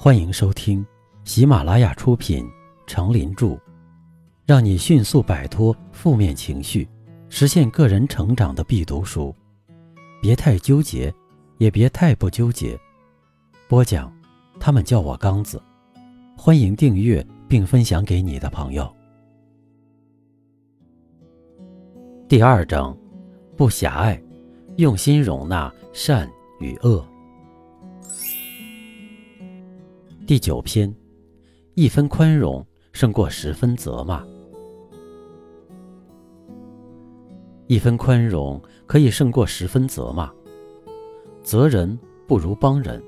欢迎收听喜马拉雅出品《成林著》，让你迅速摆脱负面情绪，实现个人成长的必读书。别太纠结，也别太不纠结。播讲，他们叫我刚子。欢迎订阅并分享给你的朋友。第二章，不狭隘，用心容纳善与恶。第九篇，一分宽容胜过十分责骂。一分宽容可以胜过十分责骂。责人不如帮人。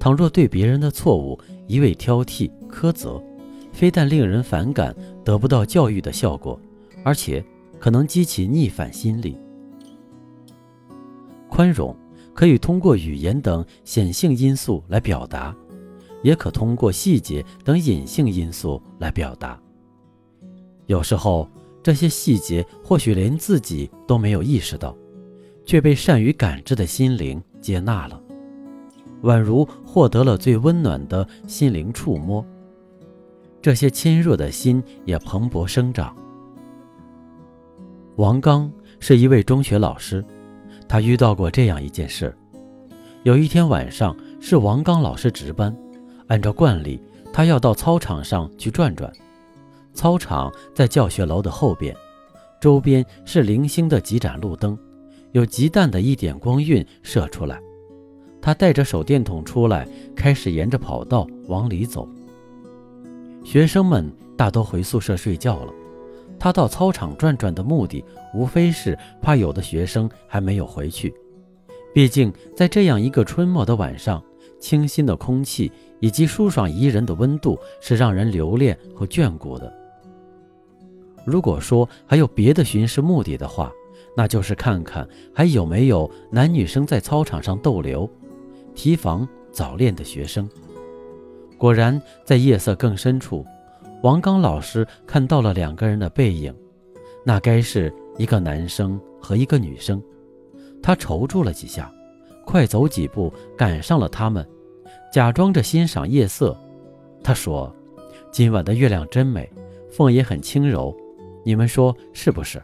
倘若对别人的错误一味挑剔苛责，非但令人反感，得不到教育的效果，而且可能激起逆反心理。宽容可以通过语言等显性因素来表达。也可通过细节等隐性因素来表达。有时候，这些细节或许连自己都没有意识到，却被善于感知的心灵接纳了，宛如获得了最温暖的心灵触摸。这些亲热的心也蓬勃生长。王刚是一位中学老师，他遇到过这样一件事：有一天晚上，是王刚老师值班。按照惯例，他要到操场上去转转。操场在教学楼的后边，周边是零星的几盏路灯，有极淡的一点光晕射出来。他带着手电筒出来，开始沿着跑道往里走。学生们大都回宿舍睡觉了。他到操场转转的目的，无非是怕有的学生还没有回去。毕竟在这样一个春末的晚上。清新的空气以及舒爽宜人的温度是让人留恋和眷顾的。如果说还有别的巡视目的的话，那就是看看还有没有男女生在操场上逗留，提防早恋的学生。果然，在夜色更深处，王刚老师看到了两个人的背影，那该是一个男生和一个女生。他踌躇了几下。快走几步，赶上了他们，假装着欣赏夜色。他说：“今晚的月亮真美，风也很轻柔，你们说是不是？”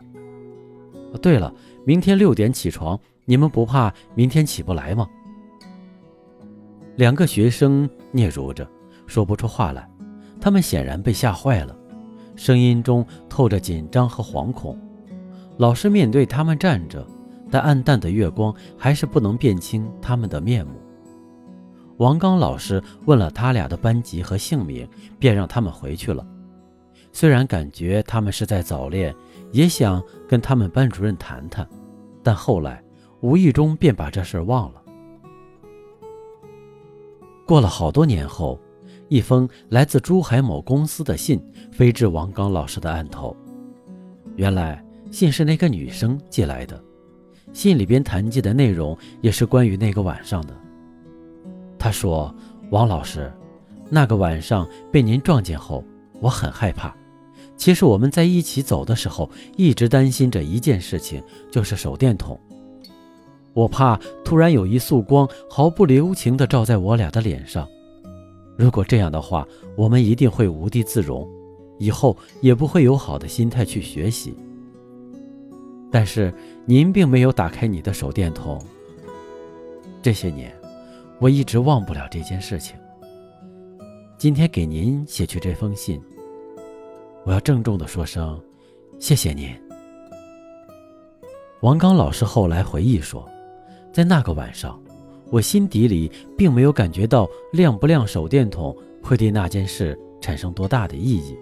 对了，明天六点起床，你们不怕明天起不来吗？两个学生嗫嚅着，说不出话来。他们显然被吓坏了，声音中透着紧张和惶恐。老师面对他们站着。但暗淡的月光还是不能辨清他们的面目。王刚老师问了他俩的班级和姓名，便让他们回去了。虽然感觉他们是在早恋，也想跟他们班主任谈谈，但后来无意中便把这事忘了。过了好多年后，一封来自珠海某公司的信飞至王刚老师的案头。原来信是那个女生寄来的。信里边谈及的内容也是关于那个晚上的。他说：“王老师，那个晚上被您撞见后，我很害怕。其实我们在一起走的时候，一直担心着一件事情，就是手电筒。我怕突然有一束光毫不留情地照在我俩的脸上。如果这样的话，我们一定会无地自容，以后也不会有好的心态去学习。”但是您并没有打开你的手电筒。这些年，我一直忘不了这件事情。今天给您写去这封信，我要郑重的说声谢谢您。王刚老师后来回忆说，在那个晚上，我心底里并没有感觉到亮不亮手电筒会对那件事产生多大的意义。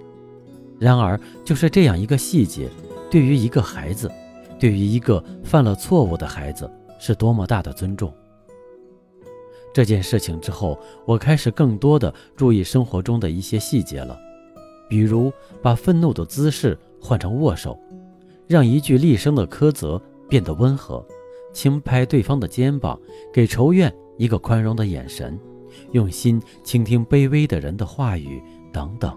然而，就是这样一个细节，对于一个孩子。对于一个犯了错误的孩子，是多么大的尊重。这件事情之后，我开始更多的注意生活中的一些细节了，比如把愤怒的姿势换成握手，让一句厉声的苛责变得温和，轻拍对方的肩膀，给仇怨一个宽容的眼神，用心倾听卑微的人的话语等等。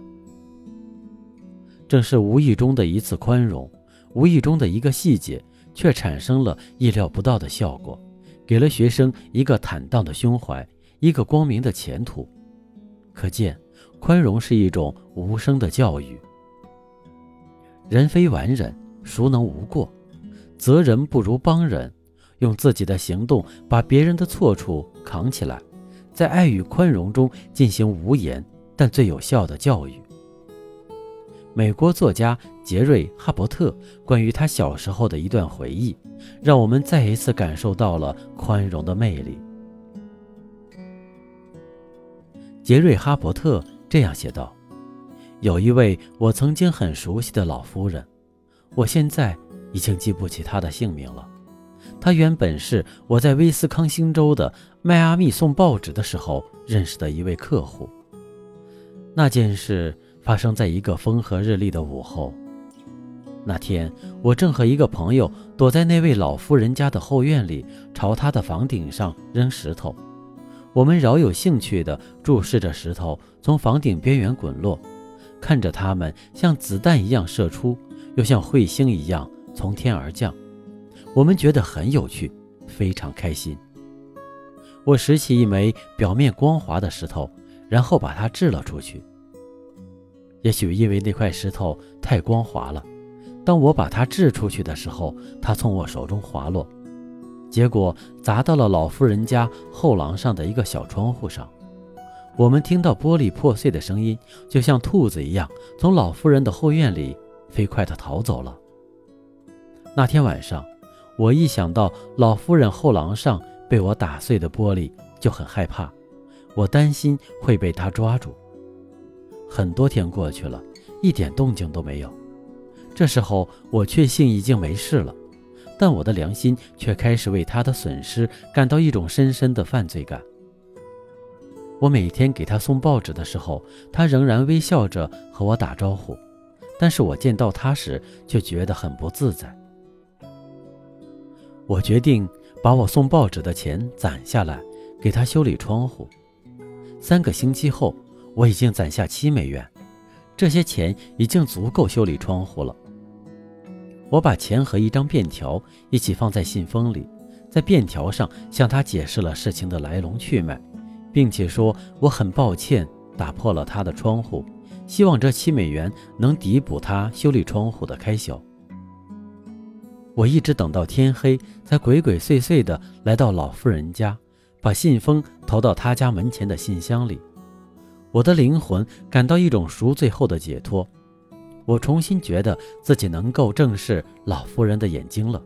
正是无意中的一次宽容。无意中的一个细节，却产生了意料不到的效果，给了学生一个坦荡的胸怀，一个光明的前途。可见，宽容是一种无声的教育。人非完人，孰能无过？责人不如帮人，用自己的行动把别人的错处扛起来，在爱与宽容中进行无言但最有效的教育。美国作家杰瑞·哈伯特关于他小时候的一段回忆，让我们再一次感受到了宽容的魅力。杰瑞·哈伯特这样写道：“有一位我曾经很熟悉的老夫人，我现在已经记不起她的姓名了。她原本是我在威斯康星州的迈阿密送报纸的时候认识的一位客户。那件事。”发生在一个风和日丽的午后。那天，我正和一个朋友躲在那位老夫人家的后院里，朝她的房顶上扔石头。我们饶有兴趣地注视着石头从房顶边缘滚落，看着它们像子弹一样射出，又像彗星一样从天而降。我们觉得很有趣，非常开心。我拾起一枚表面光滑的石头，然后把它掷了出去。也许因为那块石头太光滑了，当我把它掷出去的时候，它从我手中滑落，结果砸到了老夫人家后廊上的一个小窗户上。我们听到玻璃破碎的声音，就像兔子一样从老夫人的后院里飞快地逃走了。那天晚上，我一想到老夫人后廊上被我打碎的玻璃，就很害怕，我担心会被她抓住。很多天过去了，一点动静都没有。这时候，我确信已经没事了，但我的良心却开始为他的损失感到一种深深的犯罪感。我每天给他送报纸的时候，他仍然微笑着和我打招呼，但是我见到他时却觉得很不自在。我决定把我送报纸的钱攒下来，给他修理窗户。三个星期后。我已经攒下七美元，这些钱已经足够修理窗户了。我把钱和一张便条一起放在信封里，在便条上向他解释了事情的来龙去脉，并且说我很抱歉打破了他的窗户，希望这七美元能抵补他修理窗户的开销。我一直等到天黑，才鬼鬼祟祟地来到老妇人家，把信封投到他家门前的信箱里。我的灵魂感到一种赎罪后的解脱，我重新觉得自己能够正视老夫人的眼睛了。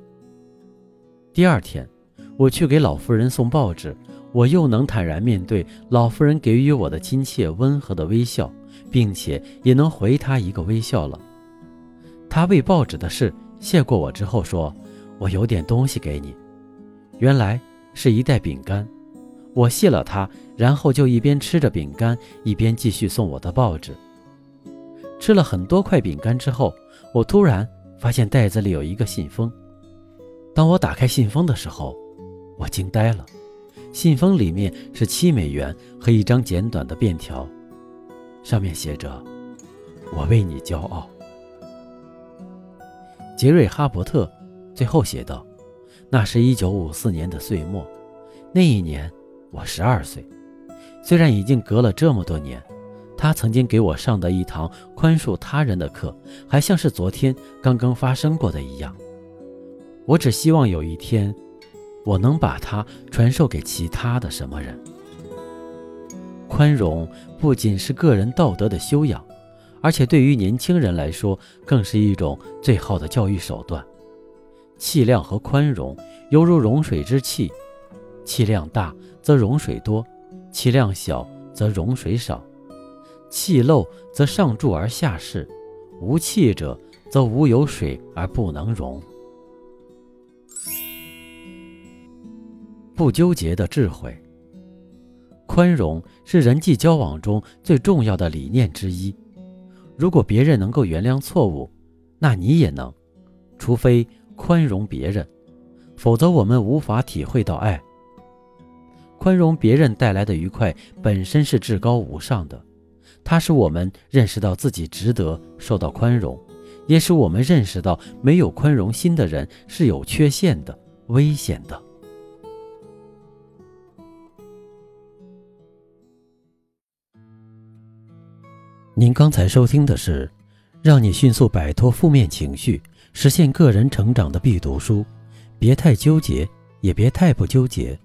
第二天，我去给老夫人送报纸，我又能坦然面对老夫人给予我的亲切温和的微笑，并且也能回她一个微笑了。她为报纸的事谢过我之后说：“我有点东西给你。”原来是一袋饼干。我谢了他，然后就一边吃着饼干，一边继续送我的报纸。吃了很多块饼干之后，我突然发现袋子里有一个信封。当我打开信封的时候，我惊呆了。信封里面是七美元和一张简短的便条，上面写着：“我为你骄傲。”杰瑞·哈伯特最后写道：“那是一九五四年的岁末，那一年。”我十二岁，虽然已经隔了这么多年，他曾经给我上的一堂宽恕他人的课，还像是昨天刚刚发生过的一样。我只希望有一天，我能把它传授给其他的什么人。宽容不仅是个人道德的修养，而且对于年轻人来说，更是一种最好的教育手段。气量和宽容犹如融水之气，气量大。则容水多，气量小则容水少；气漏则上注而下逝，无气者则无有水而不能容。不纠结的智慧，宽容是人际交往中最重要的理念之一。如果别人能够原谅错误，那你也能，除非宽容别人，否则我们无法体会到爱。宽容别人带来的愉快本身是至高无上的，它使我们认识到自己值得受到宽容，也使我们认识到没有宽容心的人是有缺陷的、危险的。您刚才收听的是让你迅速摆脱负面情绪、实现个人成长的必读书。别太纠结，也别太不纠结。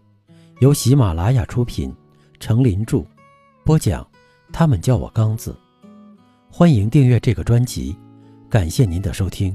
由喜马拉雅出品，程林著，播讲。他们叫我刚子。欢迎订阅这个专辑，感谢您的收听。